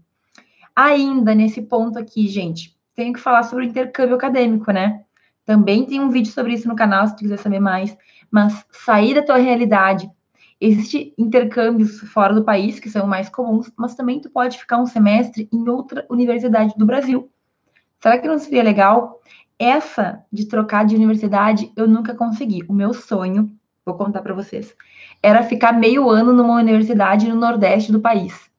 Ainda nesse ponto aqui, gente, tenho que falar sobre o intercâmbio acadêmico, né? Também tem um vídeo sobre isso no canal, se tu quiser saber mais. Mas sair da tua realidade. Existem intercâmbios fora do país, que são mais comuns, mas também tu pode ficar um semestre em outra universidade do Brasil. Será que não seria legal? Essa de trocar de universidade eu nunca consegui. O meu sonho, vou contar para vocês, era ficar meio ano numa universidade no Nordeste do país.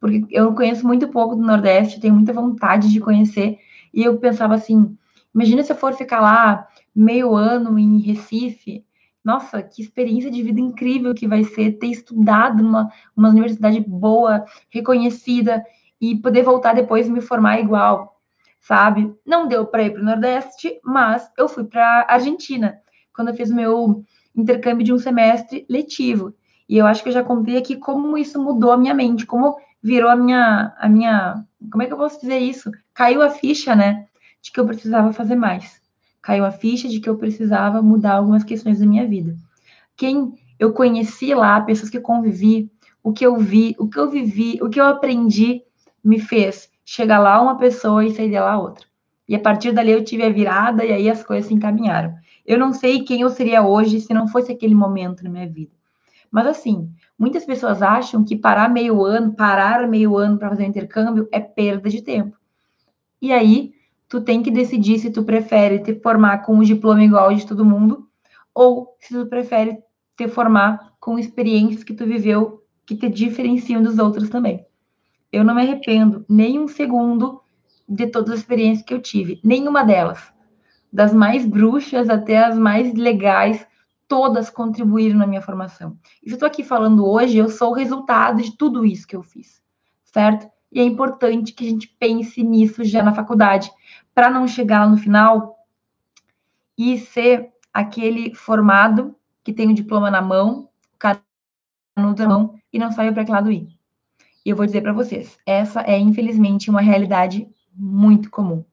Porque eu conheço muito pouco do Nordeste, tenho muita vontade de conhecer. E eu pensava assim, Imagina se eu for ficar lá meio ano em Recife. Nossa, que experiência de vida incrível que vai ser ter estudado numa uma universidade boa, reconhecida e poder voltar depois e me formar igual, sabe? Não deu para ir para o Nordeste, mas eu fui para Argentina quando eu fiz meu intercâmbio de um semestre letivo. E eu acho que eu já contei aqui como isso mudou a minha mente, como virou a minha a minha, como é que eu posso dizer isso? Caiu a ficha, né? De que eu precisava fazer mais. Caiu a ficha de que eu precisava mudar algumas questões da minha vida. Quem eu conheci lá, pessoas que convivi, o que eu vi, o que eu vivi, o que eu aprendi, me fez chegar lá uma pessoa e sair de lá outra. E a partir dali eu tive a virada e aí as coisas se encaminharam. Eu não sei quem eu seria hoje se não fosse aquele momento na minha vida. Mas assim, Muitas pessoas acham que parar meio ano, parar meio ano para fazer um intercâmbio é perda de tempo. E aí, tu tem que decidir se tu prefere te formar com um diploma igual de todo mundo ou se tu prefere te formar com experiências que tu viveu que te diferenciam dos outros também. Eu não me arrependo nem um segundo de todas as experiências que eu tive, nenhuma delas. Das mais bruxas até as mais legais, todas contribuíram na minha formação. E se eu estou aqui falando hoje, eu sou o resultado de tudo isso que eu fiz, certo? E é importante que a gente pense nisso já na faculdade, para não chegar no final e ser aquele formado que tem o diploma na mão, canudo na mão e não sabe para que lado ir. E eu vou dizer para vocês, essa é infelizmente uma realidade muito comum.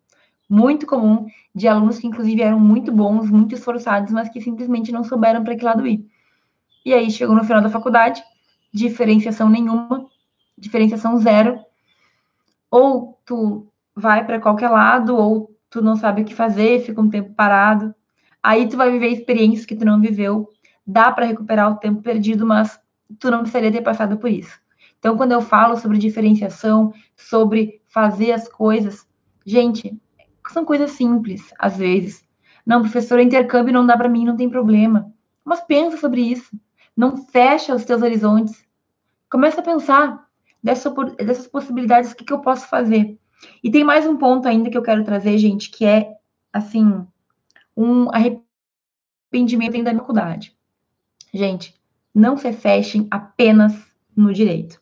Muito comum de alunos que inclusive eram muito bons, muito esforçados, mas que simplesmente não souberam para que lado ir. E aí chegou no final da faculdade, diferenciação nenhuma, diferenciação zero. Ou tu vai para qualquer lado, ou tu não sabe o que fazer, fica um tempo parado. Aí tu vai viver experiências que tu não viveu. Dá para recuperar o tempo perdido, mas tu não precisaria ter passado por isso. Então, quando eu falo sobre diferenciação, sobre fazer as coisas, gente, são coisas simples, às vezes. Não, professor, intercâmbio não dá para mim, não tem problema. Mas pensa sobre isso. Não fecha os teus horizontes. Começa a pensar dessa, dessas possibilidades, o que, que eu posso fazer. E tem mais um ponto ainda que eu quero trazer, gente, que é, assim, um arrependimento da faculdade. Gente, não se fechem apenas no direito.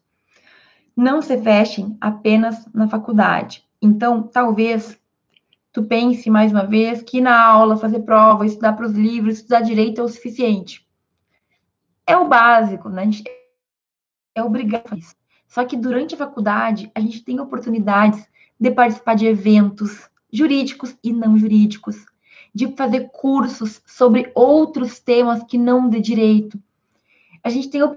Não se fechem apenas na faculdade. Então, talvez tu pense mais uma vez que na aula, fazer prova, estudar para os livros, estudar direito é o suficiente. É o básico, né? É obrigado a isso. Só que durante a faculdade, a gente tem oportunidades de participar de eventos jurídicos e não jurídicos, de fazer cursos sobre outros temas que não de direito. A gente tem a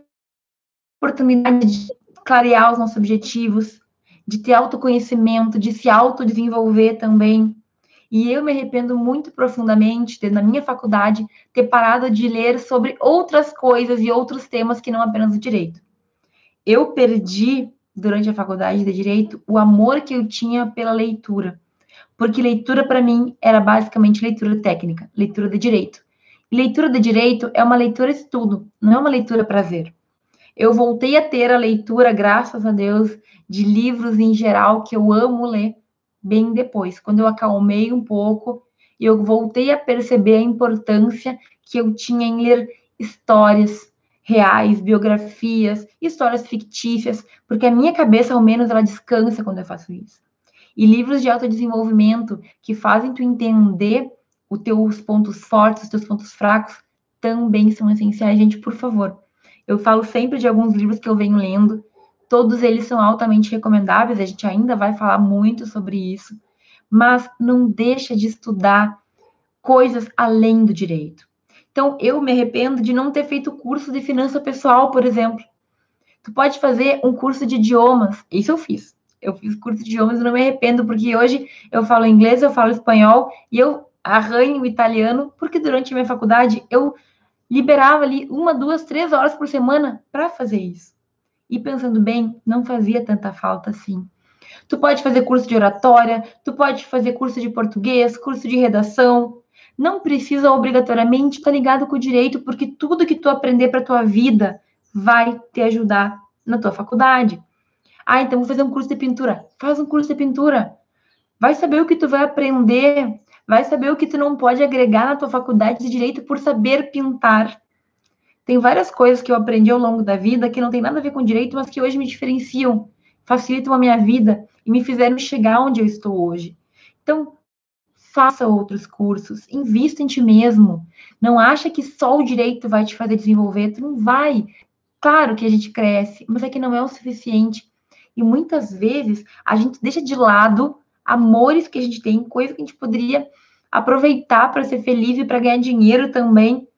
oportunidade de clarear os nossos objetivos, de ter autoconhecimento, de se autodesenvolver também. E eu me arrependo muito profundamente de, na minha faculdade, ter parado de ler sobre outras coisas e outros temas que não apenas o direito. Eu perdi durante a faculdade de direito o amor que eu tinha pela leitura. Porque leitura para mim era basicamente leitura técnica, leitura de direito. E leitura de direito é uma leitura estudo, não é uma leitura prazer. Eu voltei a ter a leitura, graças a Deus, de livros em geral que eu amo ler bem depois, quando eu acalmei um pouco e eu voltei a perceber a importância que eu tinha em ler histórias, reais, biografias, histórias fictícias, porque a minha cabeça, ao menos, ela descansa quando eu faço isso. E livros de autodesenvolvimento que fazem tu entender os teus pontos fortes, os teus pontos fracos, também são essenciais, gente, por favor. Eu falo sempre de alguns livros que eu venho lendo, todos eles são altamente recomendáveis, a gente ainda vai falar muito sobre isso, mas não deixa de estudar coisas além do direito. Então, eu me arrependo de não ter feito curso de finança pessoal, por exemplo. Tu pode fazer um curso de idiomas. Isso eu fiz. Eu fiz curso de idiomas e não me arrependo, porque hoje eu falo inglês, eu falo espanhol e eu arranho o italiano, porque durante a minha faculdade eu liberava ali uma, duas, três horas por semana para fazer isso. E pensando bem, não fazia tanta falta assim. Tu pode fazer curso de oratória, tu pode fazer curso de português, curso de redação, não precisa obrigatoriamente estar ligado com o direito, porque tudo que tu aprender para tua vida vai te ajudar na tua faculdade. Ah, então vou fazer um curso de pintura. Faz um curso de pintura. Vai saber o que tu vai aprender, vai saber o que tu não pode agregar na tua faculdade de direito por saber pintar. Tem várias coisas que eu aprendi ao longo da vida que não tem nada a ver com direito, mas que hoje me diferenciam, facilitam a minha vida e me fizeram chegar onde eu estou hoje. Então, faça outros cursos, invista em ti mesmo. Não acha que só o direito vai te fazer desenvolver, tu não vai. Claro que a gente cresce, mas é que não é o suficiente. E muitas vezes a gente deixa de lado amores que a gente tem, coisas que a gente poderia aproveitar para ser feliz e para ganhar dinheiro também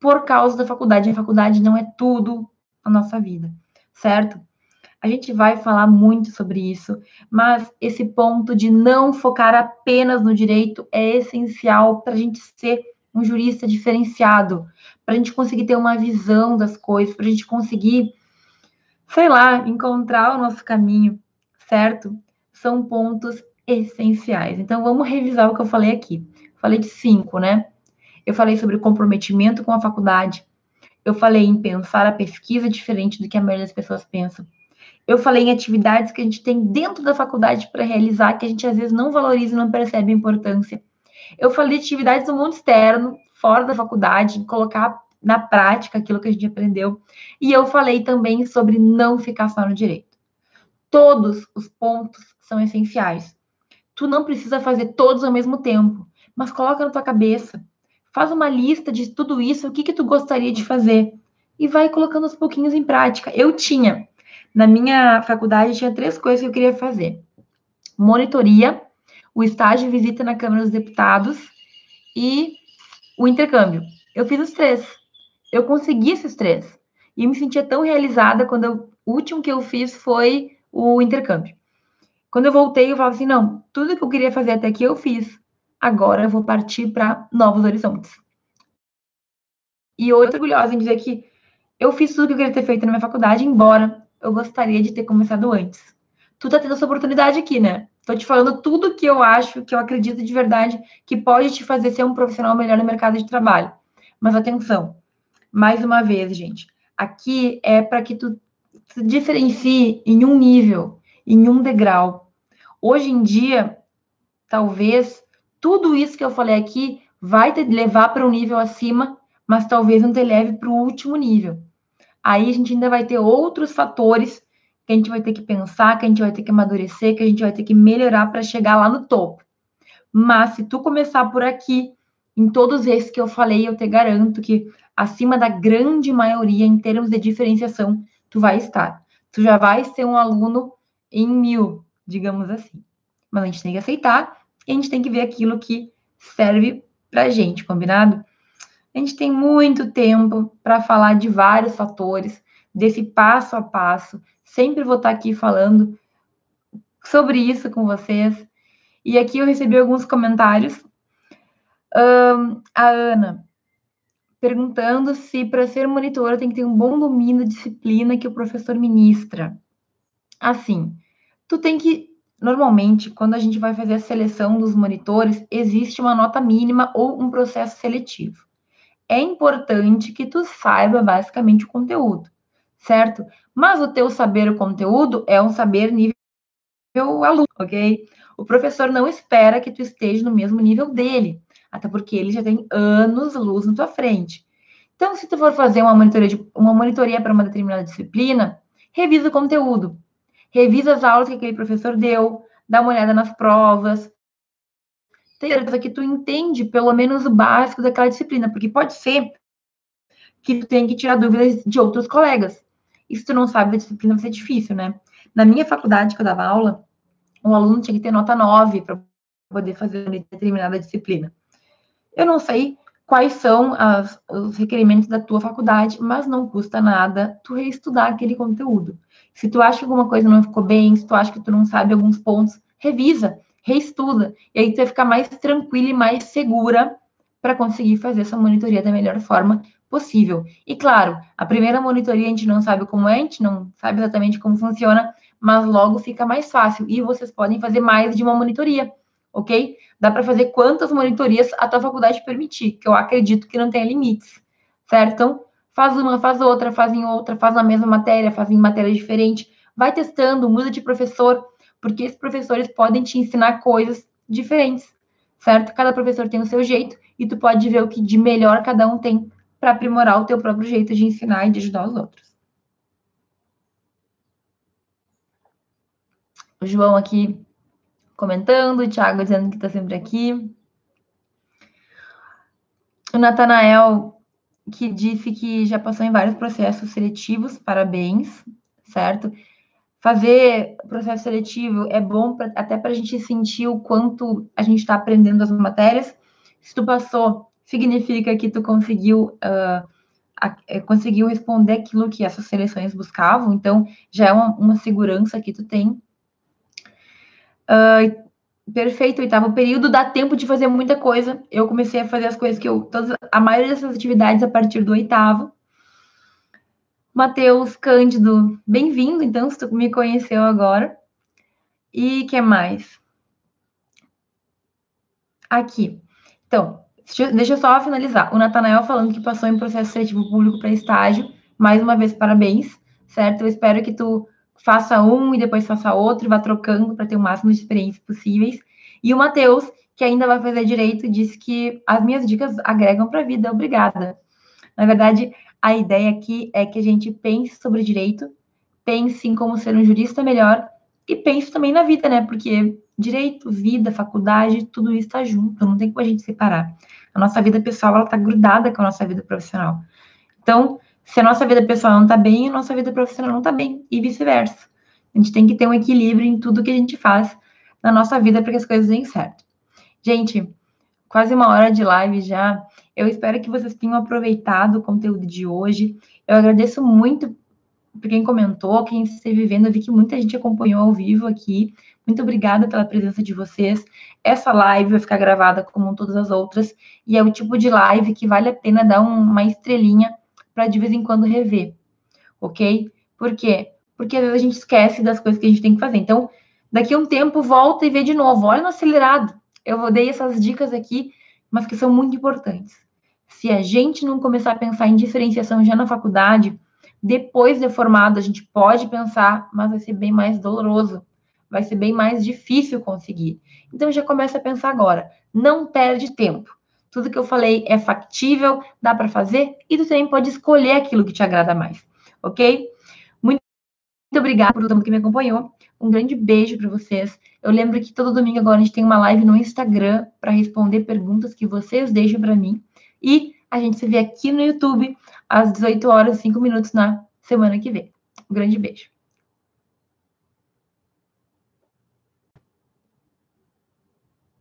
por causa da faculdade. A faculdade não é tudo a nossa vida, certo? A gente vai falar muito sobre isso, mas esse ponto de não focar apenas no direito é essencial para a gente ser um jurista diferenciado, para a gente conseguir ter uma visão das coisas, para a gente conseguir sei lá, encontrar o nosso caminho, certo? São pontos essenciais. Então, vamos revisar o que eu falei aqui. Falei de cinco, né? Eu falei sobre comprometimento com a faculdade. Eu falei em pensar a pesquisa diferente do que a maioria das pessoas pensam. Eu falei em atividades que a gente tem dentro da faculdade para realizar, que a gente às vezes não valoriza e não percebe a importância. Eu falei de atividades do mundo externo, fora da faculdade, colocar na prática aquilo que a gente aprendeu. E eu falei também sobre não ficar só no direito. Todos os pontos são essenciais. Tu não precisa fazer todos ao mesmo tempo, mas coloca na tua cabeça. Faz uma lista de tudo isso, o que que tu gostaria de fazer e vai colocando aos pouquinhos em prática. Eu tinha na minha faculdade tinha três coisas que eu queria fazer: monitoria, o estágio visita na Câmara dos Deputados e o intercâmbio. Eu fiz os três. Eu consegui esses três. E me sentia tão realizada quando eu, o último que eu fiz foi o intercâmbio. Quando eu voltei, eu falava assim: não, tudo que eu queria fazer até aqui eu fiz. Agora eu vou partir para novos horizontes. E estou orgulhosa em dizer que eu fiz tudo que eu queria ter feito na minha faculdade, embora eu gostaria de ter começado antes. Tu tá tendo essa oportunidade aqui, né? Tô te falando tudo que eu acho, que eu acredito de verdade, que pode te fazer ser um profissional melhor no mercado de trabalho. Mas atenção, mais uma vez, gente, aqui é para que tu se diferencie em um nível, em um degrau. Hoje em dia, talvez tudo isso que eu falei aqui vai te levar para um nível acima, mas talvez não te leve para o último nível. Aí a gente ainda vai ter outros fatores que a gente vai ter que pensar, que a gente vai ter que amadurecer, que a gente vai ter que melhorar para chegar lá no topo. Mas se tu começar por aqui, em todos esses que eu falei, eu te garanto que acima da grande maioria, em termos de diferenciação, tu vai estar. Tu já vai ser um aluno em mil, digamos assim. Mas a gente tem que aceitar e a gente tem que ver aquilo que serve pra gente, combinado? A gente tem muito tempo para falar de vários fatores, desse passo a passo. Sempre vou estar aqui falando sobre isso com vocês. E aqui eu recebi alguns comentários. Um, a Ana perguntando se para ser monitora tem que ter um bom domínio da disciplina que o professor ministra. Assim, tu tem que normalmente quando a gente vai fazer a seleção dos monitores, existe uma nota mínima ou um processo seletivo é importante que tu saiba basicamente o conteúdo, certo? Mas o teu saber o conteúdo é um saber nível aluno, ok? O professor não espera que tu esteja no mesmo nível dele, até porque ele já tem anos luz na tua frente. Então, se tu for fazer uma monitoria, de, uma monitoria para uma determinada disciplina, revisa o conteúdo, revisa as aulas que aquele professor deu, dá uma olhada nas provas, certeza que tu entende pelo menos o básico daquela disciplina, porque pode ser que tu tenha que tirar dúvidas de outros colegas. E se tu não sabe da disciplina, vai ser difícil, né? Na minha faculdade, que eu dava aula, um aluno tinha que ter nota 9 para poder fazer uma determinada disciplina. Eu não sei quais são as, os requerimentos da tua faculdade, mas não custa nada tu reestudar aquele conteúdo. Se tu acha que alguma coisa não ficou bem, se tu acha que tu não sabe alguns pontos, revisa reestuda. E aí tu vai ficar mais tranquila e mais segura para conseguir fazer essa monitoria da melhor forma possível. E claro, a primeira monitoria a gente não sabe como é, a gente não sabe exatamente como funciona, mas logo fica mais fácil. E vocês podem fazer mais de uma monitoria, ok? Dá para fazer quantas monitorias a tua faculdade permitir, que eu acredito que não tem limites, certo? Então, faz uma, faz outra, faz em outra, faz na mesma matéria, faz em matéria diferente, vai testando, muda de professor, porque esses professores podem te ensinar coisas diferentes, certo? Cada professor tem o seu jeito e tu pode ver o que de melhor cada um tem para aprimorar o teu próprio jeito de ensinar e de ajudar os outros. O João aqui comentando, o Thiago dizendo que está sempre aqui. O Natanael, que disse que já passou em vários processos seletivos, parabéns, certo? Fazer processo seletivo é bom pra, até para a gente sentir o quanto a gente está aprendendo as matérias. Se tu passou, significa que tu conseguiu uh, a, é, conseguiu responder aquilo que essas seleções buscavam. Então já é uma, uma segurança que tu tem. Uh, perfeito, oitavo período, dá tempo de fazer muita coisa. Eu comecei a fazer as coisas que eu. Todas, a maioria dessas atividades a partir do oitavo. Matheus Cândido, bem-vindo, então, se tu me conheceu agora. E que mais? Aqui. Então, deixa eu só finalizar. O Natanael falando que passou em processo seletivo público para estágio. Mais uma vez, parabéns, certo? Eu espero que tu faça um e depois faça outro e vá trocando para ter o máximo de experiências possíveis. E o Matheus, que ainda vai fazer direito, disse que as minhas dicas agregam para a vida. Obrigada. Na verdade, a ideia aqui é que a gente pense sobre direito, pense em como ser um jurista melhor e pense também na vida, né? Porque direito, vida, faculdade, tudo isso está junto, não tem como a gente separar. A nossa vida pessoal, ela está grudada com a nossa vida profissional. Então, se a nossa vida pessoal não está bem, a nossa vida profissional não está bem, e vice-versa. A gente tem que ter um equilíbrio em tudo que a gente faz na nossa vida para que as coisas deem certo. Gente, quase uma hora de live já. Eu espero que vocês tenham aproveitado o conteúdo de hoje. Eu agradeço muito por quem comentou, quem esteve vendo. Eu vi que muita gente acompanhou ao vivo aqui. Muito obrigada pela presença de vocês. Essa live vai ficar gravada como todas as outras. E é o tipo de live que vale a pena dar uma estrelinha para de vez em quando rever. Ok? Por quê? Porque às vezes a gente esquece das coisas que a gente tem que fazer. Então, daqui a um tempo, volta e vê de novo. Olha no acelerado. Eu dei essas dicas aqui, mas que são muito importantes. Se a gente não começar a pensar em diferenciação já na faculdade, depois de formado a gente pode pensar, mas vai ser bem mais doloroso, vai ser bem mais difícil conseguir. Então já começa a pensar agora, não perde tempo. Tudo que eu falei é factível, dá para fazer e tu também pode escolher aquilo que te agrada mais, ok? Muito, obrigada por todo mundo que me acompanhou. Um grande beijo para vocês. Eu lembro que todo domingo agora a gente tem uma live no Instagram para responder perguntas que vocês deixam para mim. E a gente se vê aqui no YouTube às 18 horas e 5 minutos na semana que vem. Um grande beijo.